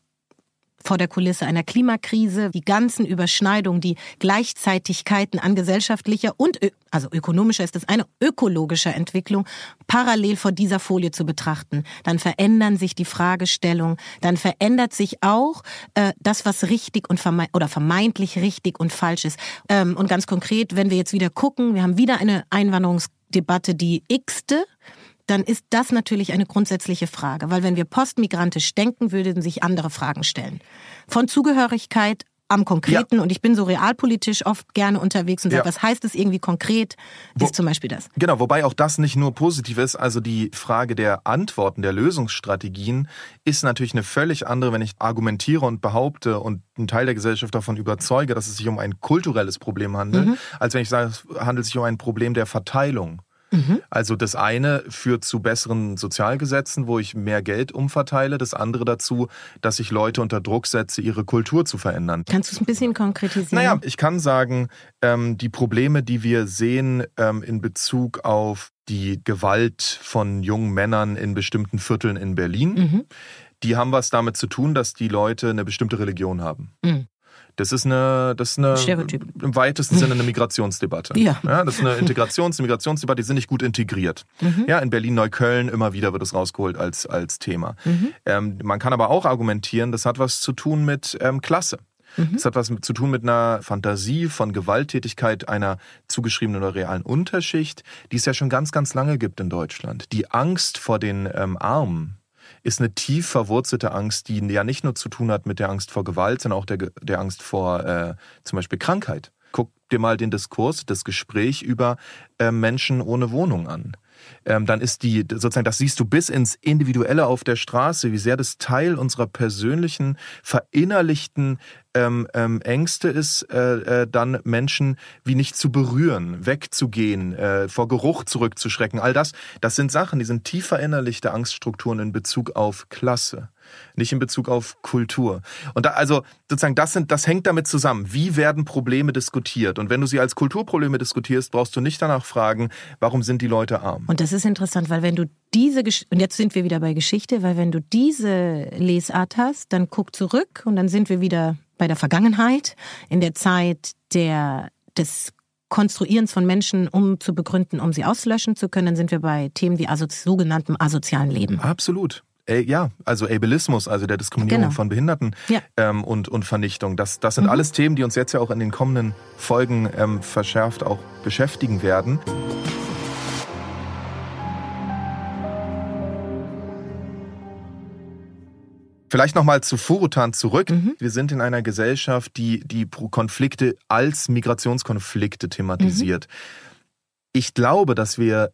vor der Kulisse einer Klimakrise, die ganzen Überschneidungen, die Gleichzeitigkeiten an gesellschaftlicher und also ökonomischer ist das eine ökologischer Entwicklung parallel vor dieser Folie zu betrachten, dann verändern sich die Fragestellungen, dann verändert sich auch äh, das, was richtig und verme oder vermeintlich richtig und falsch ist. Ähm, und ganz konkret, wenn wir jetzt wieder gucken, wir haben wieder eine Einwanderungsdebatte, die x-te dann ist das natürlich eine grundsätzliche Frage. Weil wenn wir postmigrantisch denken, würden sich andere Fragen stellen. Von Zugehörigkeit am Konkreten ja. und ich bin so realpolitisch oft gerne unterwegs und sage, ja. was heißt es irgendwie konkret, ist Wo, zum Beispiel das. Genau, wobei auch das nicht nur positiv ist, also die Frage der Antworten, der Lösungsstrategien ist natürlich eine völlig andere, wenn ich argumentiere und behaupte und einen Teil der Gesellschaft davon überzeuge, dass es sich um ein kulturelles Problem handelt, mhm. als wenn ich sage, es handelt sich um ein Problem der Verteilung. Mhm. Also das eine führt zu besseren Sozialgesetzen, wo ich mehr Geld umverteile. Das andere dazu, dass ich Leute unter Druck setze, ihre Kultur zu verändern. Kannst du es ein bisschen konkretisieren? Naja, ich kann sagen, ähm, die Probleme, die wir sehen ähm, in Bezug auf die Gewalt von jungen Männern in bestimmten Vierteln in Berlin, mhm. die haben was damit zu tun, dass die Leute eine bestimmte Religion haben. Mhm. Das ist eine, das ist eine Stereotyp. im weitesten Sinne eine Migrationsdebatte. Ja. ja. Das ist eine Integrations-, Migrationsdebatte, die sind nicht gut integriert. Mhm. Ja, in Berlin-Neukölln immer wieder wird es rausgeholt als, als Thema. Mhm. Ähm, man kann aber auch argumentieren, das hat was zu tun mit ähm, Klasse. Mhm. Das hat was zu tun mit einer Fantasie von Gewalttätigkeit einer zugeschriebenen oder realen Unterschicht, die es ja schon ganz, ganz lange gibt in Deutschland. Die Angst vor den ähm, Armen, ist eine tief verwurzelte Angst, die ja nicht nur zu tun hat mit der Angst vor Gewalt, sondern auch der, der Angst vor äh, zum Beispiel Krankheit. Guck dir mal den Diskurs, das Gespräch über äh, Menschen ohne Wohnung an ähm, dann ist die sozusagen, das siehst du bis ins Individuelle auf der Straße, wie sehr das Teil unserer persönlichen, verinnerlichten ähm, ähm, Ängste ist, äh, äh, dann Menschen wie nicht zu berühren, wegzugehen, äh, vor Geruch zurückzuschrecken. All das, das sind Sachen, die sind tief verinnerlichte Angststrukturen in Bezug auf Klasse nicht in Bezug auf Kultur. Und da, also sozusagen, das sind, das hängt damit zusammen. Wie werden Probleme diskutiert? Und wenn du sie als Kulturprobleme diskutierst, brauchst du nicht danach fragen, warum sind die Leute arm? Und das ist interessant, weil wenn du diese, und jetzt sind wir wieder bei Geschichte, weil wenn du diese Lesart hast, dann guck zurück und dann sind wir wieder bei der Vergangenheit, in der Zeit der, des Konstruierens von Menschen, um zu begründen, um sie auslöschen zu können, dann sind wir bei Themen wie aso sogenanntem asozialen Leben. Absolut. Äh, ja, also Ableismus, also der Diskriminierung genau. von Behinderten ja. ähm, und, und Vernichtung. Das, das sind mhm. alles Themen, die uns jetzt ja auch in den kommenden Folgen ähm, verschärft auch beschäftigen werden. Vielleicht nochmal zu Furutan zurück. Mhm. Wir sind in einer Gesellschaft, die die Konflikte als Migrationskonflikte thematisiert. Mhm. Ich glaube, dass wir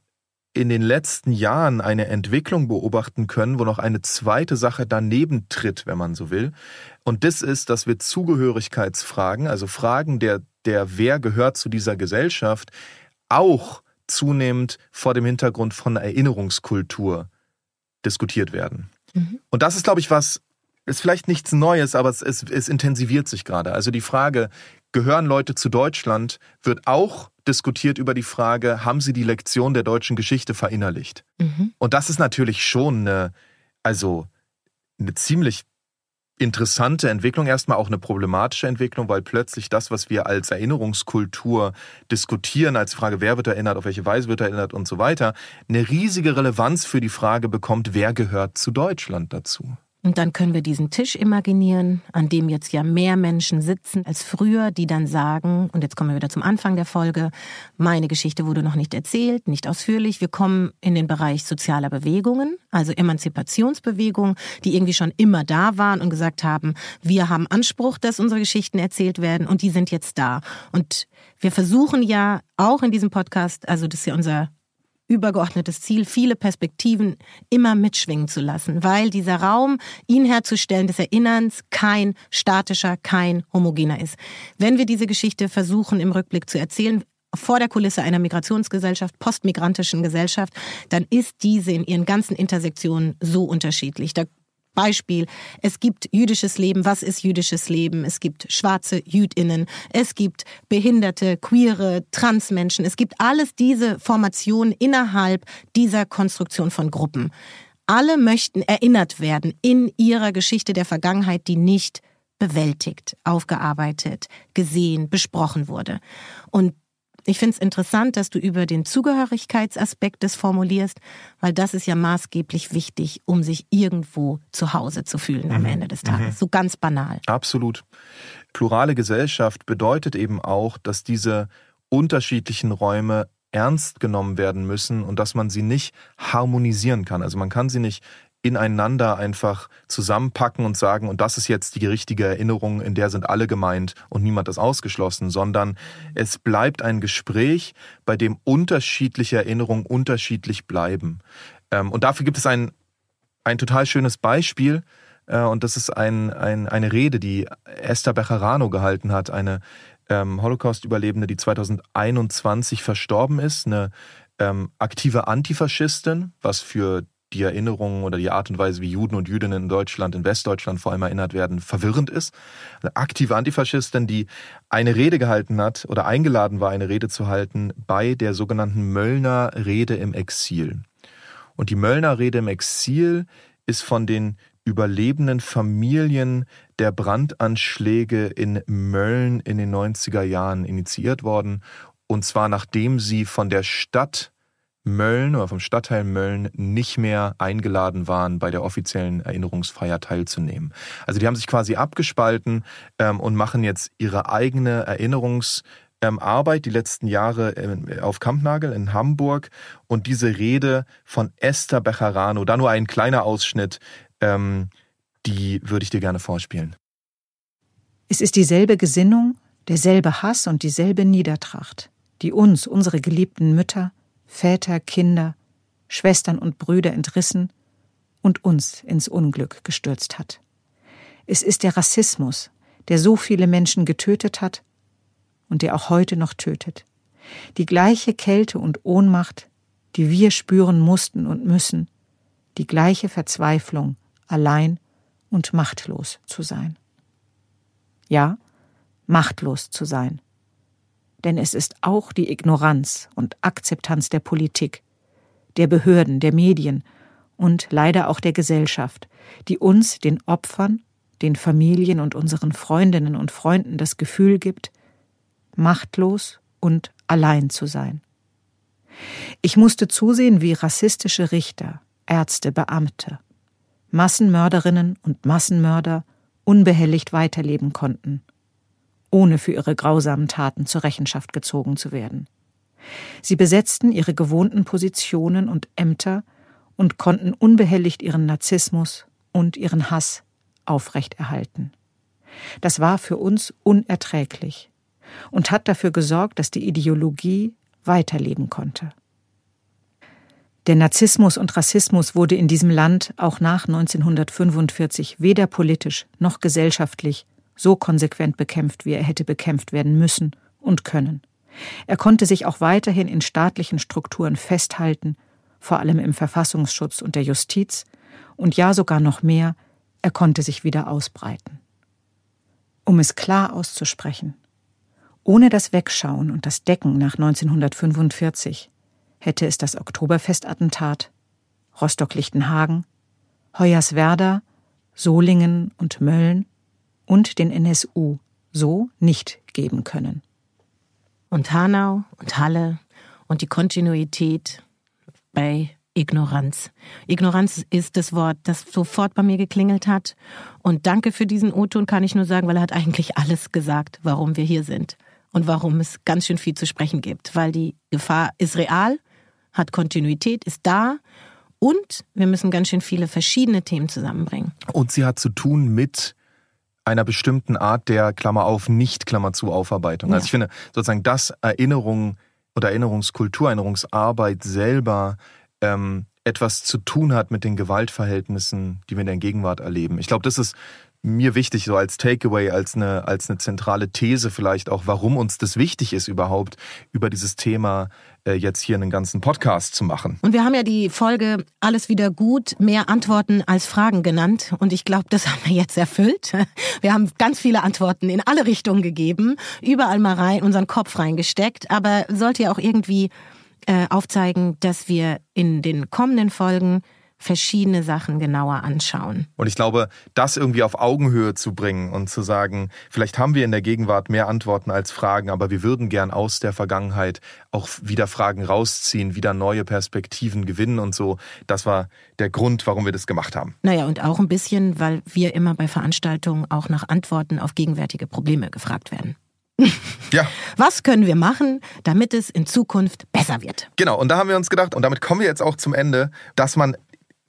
in den letzten Jahren eine Entwicklung beobachten können, wo noch eine zweite Sache daneben tritt, wenn man so will. Und das ist, dass wir Zugehörigkeitsfragen, also Fragen der, der wer gehört zu dieser Gesellschaft, auch zunehmend vor dem Hintergrund von Erinnerungskultur diskutiert werden. Mhm. Und das ist, glaube ich, was, ist vielleicht nichts Neues, aber es, es, es intensiviert sich gerade. Also die Frage, gehören Leute zu Deutschland, wird auch diskutiert über die Frage, haben sie die Lektion der deutschen Geschichte verinnerlicht? Mhm. Und das ist natürlich schon eine, also eine ziemlich interessante Entwicklung, erstmal auch eine problematische Entwicklung, weil plötzlich das, was wir als Erinnerungskultur diskutieren, als Frage, wer wird erinnert, auf welche Weise wird erinnert und so weiter, eine riesige Relevanz für die Frage bekommt, wer gehört zu Deutschland dazu. Und dann können wir diesen Tisch imaginieren, an dem jetzt ja mehr Menschen sitzen als früher, die dann sagen, und jetzt kommen wir wieder zum Anfang der Folge, meine Geschichte wurde noch nicht erzählt, nicht ausführlich. Wir kommen in den Bereich sozialer Bewegungen, also Emanzipationsbewegungen, die irgendwie schon immer da waren und gesagt haben, wir haben Anspruch, dass unsere Geschichten erzählt werden und die sind jetzt da. Und wir versuchen ja auch in diesem Podcast, also das ist ja unser übergeordnetes Ziel, viele Perspektiven immer mitschwingen zu lassen, weil dieser Raum, ihn herzustellen, des Erinnerns, kein statischer, kein homogener ist. Wenn wir diese Geschichte versuchen im Rückblick zu erzählen, vor der Kulisse einer Migrationsgesellschaft, postmigrantischen Gesellschaft, dann ist diese in ihren ganzen Intersektionen so unterschiedlich. Da Beispiel, es gibt jüdisches Leben. Was ist jüdisches Leben? Es gibt schwarze Jüdinnen, es gibt behinderte, queere, Transmenschen. Es gibt alles diese Formationen innerhalb dieser Konstruktion von Gruppen. Alle möchten erinnert werden in ihrer Geschichte der Vergangenheit, die nicht bewältigt, aufgearbeitet, gesehen, besprochen wurde. Und ich finde es interessant, dass du über den Zugehörigkeitsaspekt das formulierst, weil das ist ja maßgeblich wichtig, um sich irgendwo zu Hause zu fühlen mhm. am Ende des Tages. Mhm. So ganz banal. Absolut. Plurale Gesellschaft bedeutet eben auch, dass diese unterschiedlichen Räume ernst genommen werden müssen und dass man sie nicht harmonisieren kann. Also man kann sie nicht ineinander einfach zusammenpacken und sagen, und das ist jetzt die richtige Erinnerung, in der sind alle gemeint und niemand ist ausgeschlossen, sondern es bleibt ein Gespräch, bei dem unterschiedliche Erinnerungen unterschiedlich bleiben. Ähm, und dafür gibt es ein, ein total schönes Beispiel, äh, und das ist ein, ein, eine Rede, die Esther Becherano gehalten hat, eine ähm, Holocaust-Überlebende, die 2021 verstorben ist, eine ähm, aktive Antifaschistin, was für die Erinnerungen oder die Art und Weise, wie Juden und Jüdinnen in Deutschland, in Westdeutschland vor allem erinnert werden, verwirrend ist. Eine aktive Antifaschistin, die eine Rede gehalten hat oder eingeladen war, eine Rede zu halten bei der sogenannten Möllner Rede im Exil. Und die Möllner Rede im Exil ist von den überlebenden Familien der Brandanschläge in Mölln in den 90er Jahren initiiert worden. Und zwar nachdem sie von der Stadt Mölln oder vom Stadtteil Mölln nicht mehr eingeladen waren, bei der offiziellen Erinnerungsfeier teilzunehmen. Also die haben sich quasi abgespalten ähm, und machen jetzt ihre eigene Erinnerungsarbeit ähm, die letzten Jahre äh, auf Kampnagel in Hamburg. Und diese Rede von Esther Becherano, da nur ein kleiner Ausschnitt, ähm, die würde ich dir gerne vorspielen. Es ist dieselbe Gesinnung, derselbe Hass und dieselbe Niedertracht, die uns, unsere geliebten Mütter, Väter, Kinder, Schwestern und Brüder entrissen und uns ins Unglück gestürzt hat. Es ist der Rassismus, der so viele Menschen getötet hat und der auch heute noch tötet. Die gleiche Kälte und Ohnmacht, die wir spüren mussten und müssen, die gleiche Verzweiflung, allein und machtlos zu sein. Ja, machtlos zu sein denn es ist auch die Ignoranz und Akzeptanz der Politik, der Behörden, der Medien und leider auch der Gesellschaft, die uns, den Opfern, den Familien und unseren Freundinnen und Freunden das Gefühl gibt, machtlos und allein zu sein. Ich musste zusehen, wie rassistische Richter, Ärzte, Beamte, Massenmörderinnen und Massenmörder unbehelligt weiterleben konnten ohne für ihre grausamen Taten zur Rechenschaft gezogen zu werden. Sie besetzten ihre gewohnten Positionen und Ämter und konnten unbehelligt ihren Narzissmus und ihren Hass aufrechterhalten. Das war für uns unerträglich und hat dafür gesorgt, dass die Ideologie weiterleben konnte. Der Narzissmus und Rassismus wurde in diesem Land auch nach 1945 weder politisch noch gesellschaftlich so konsequent bekämpft, wie er hätte bekämpft werden müssen und können. Er konnte sich auch weiterhin in staatlichen Strukturen festhalten, vor allem im Verfassungsschutz und der Justiz, und ja sogar noch mehr, er konnte sich wieder ausbreiten. Um es klar auszusprechen, ohne das Wegschauen und das Decken nach 1945 hätte es das Oktoberfestattentat, Rostock-Lichtenhagen, Hoyerswerda, Solingen und Mölln und den NSU so nicht geben können. Und Hanau und Halle und die Kontinuität bei Ignoranz. Ignoranz ist das Wort, das sofort bei mir geklingelt hat. Und danke für diesen O-Ton kann ich nur sagen, weil er hat eigentlich alles gesagt, warum wir hier sind und warum es ganz schön viel zu sprechen gibt. Weil die Gefahr ist real, hat Kontinuität, ist da und wir müssen ganz schön viele verschiedene Themen zusammenbringen. Und sie hat zu tun mit einer bestimmten Art der Klammer auf, nicht Klammer zu Aufarbeitung. Ja. Also ich finde sozusagen, dass Erinnerung oder Erinnerungskultur, Erinnerungsarbeit selber ähm, etwas zu tun hat mit den Gewaltverhältnissen, die wir in der Gegenwart erleben. Ich glaube, das ist mir wichtig, so als Takeaway, als eine, als eine zentrale These vielleicht auch, warum uns das wichtig ist überhaupt, über dieses Thema äh, jetzt hier einen ganzen Podcast zu machen. Und wir haben ja die Folge Alles wieder gut, mehr Antworten als Fragen genannt. Und ich glaube, das haben wir jetzt erfüllt. Wir haben ganz viele Antworten in alle Richtungen gegeben, überall mal rein, unseren Kopf reingesteckt. Aber sollte ja auch irgendwie äh, aufzeigen, dass wir in den kommenden Folgen verschiedene Sachen genauer anschauen. Und ich glaube, das irgendwie auf Augenhöhe zu bringen und zu sagen, vielleicht haben wir in der Gegenwart mehr Antworten als Fragen, aber wir würden gern aus der Vergangenheit auch wieder Fragen rausziehen, wieder neue Perspektiven gewinnen und so. Das war der Grund, warum wir das gemacht haben. Naja, und auch ein bisschen, weil wir immer bei Veranstaltungen auch nach Antworten auf gegenwärtige Probleme gefragt werden. Ja. Was können wir machen, damit es in Zukunft besser wird? Genau, und da haben wir uns gedacht, und damit kommen wir jetzt auch zum Ende, dass man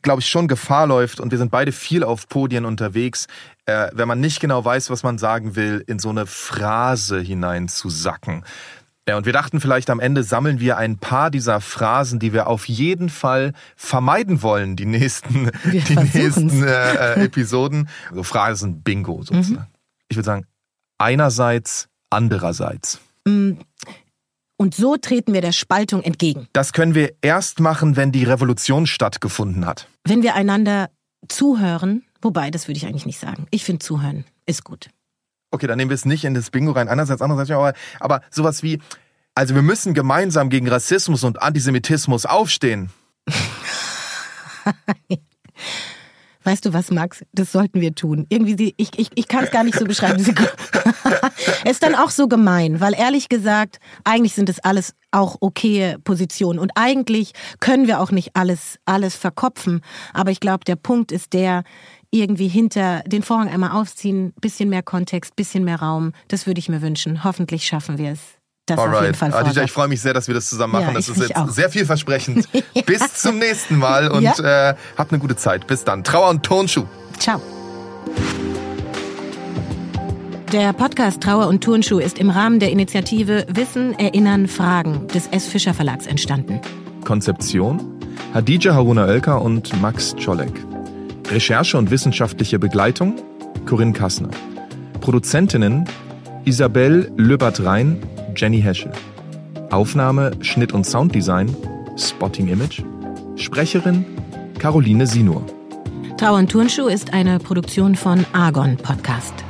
glaube ich, schon Gefahr läuft, und wir sind beide viel auf Podien unterwegs, äh, wenn man nicht genau weiß, was man sagen will, in so eine Phrase hineinzusacken. Ja, und wir dachten vielleicht am Ende sammeln wir ein paar dieser Phrasen, die wir auf jeden Fall vermeiden wollen, die nächsten, die nächsten äh, äh, Episoden. Also Phrasen Bingo sozusagen. Mhm. Ich würde sagen, einerseits, andererseits. Mm, und so treten wir der Spaltung entgegen. Das können wir erst machen, wenn die Revolution stattgefunden hat. Wenn wir einander zuhören, wobei, das würde ich eigentlich nicht sagen. Ich finde, zuhören ist gut. Okay, dann nehmen wir es nicht in das Bingo rein. Einerseits, andererseits, aber, aber sowas wie, also wir müssen gemeinsam gegen Rassismus und Antisemitismus aufstehen. Weißt du was, Max? Das sollten wir tun. Irgendwie, die, ich, ich, ich kann es gar nicht so beschreiben. es ist dann auch so gemein, weil ehrlich gesagt, eigentlich sind es alles auch okaye Positionen. Und eigentlich können wir auch nicht alles, alles verkopfen. Aber ich glaube, der Punkt ist der, irgendwie hinter den Vorhang einmal aufziehen, bisschen mehr Kontext, bisschen mehr Raum. Das würde ich mir wünschen. Hoffentlich schaffen wir es das Alright. auf jeden Fall Adija, ich freue mich sehr, dass wir das zusammen machen. Ja, das ist jetzt auch. sehr vielversprechend. ja. Bis zum nächsten Mal und ja. äh, habt eine gute Zeit. Bis dann. Trauer und Turnschuh. Ciao. Der Podcast Trauer und Turnschuh ist im Rahmen der Initiative Wissen, Erinnern, Fragen des S. Fischer Verlags entstanden. Konzeption Hadija Haruna Oelker und Max Czolek. Recherche und wissenschaftliche Begleitung Corinne Kassner. Produzentinnen Isabel Löbert-Rhein Jenny Heschel. Aufnahme, Schnitt und Sounddesign Spotting Image. Sprecherin Caroline Sinur. Trauer und Turnschuh ist eine Produktion von Argon Podcast.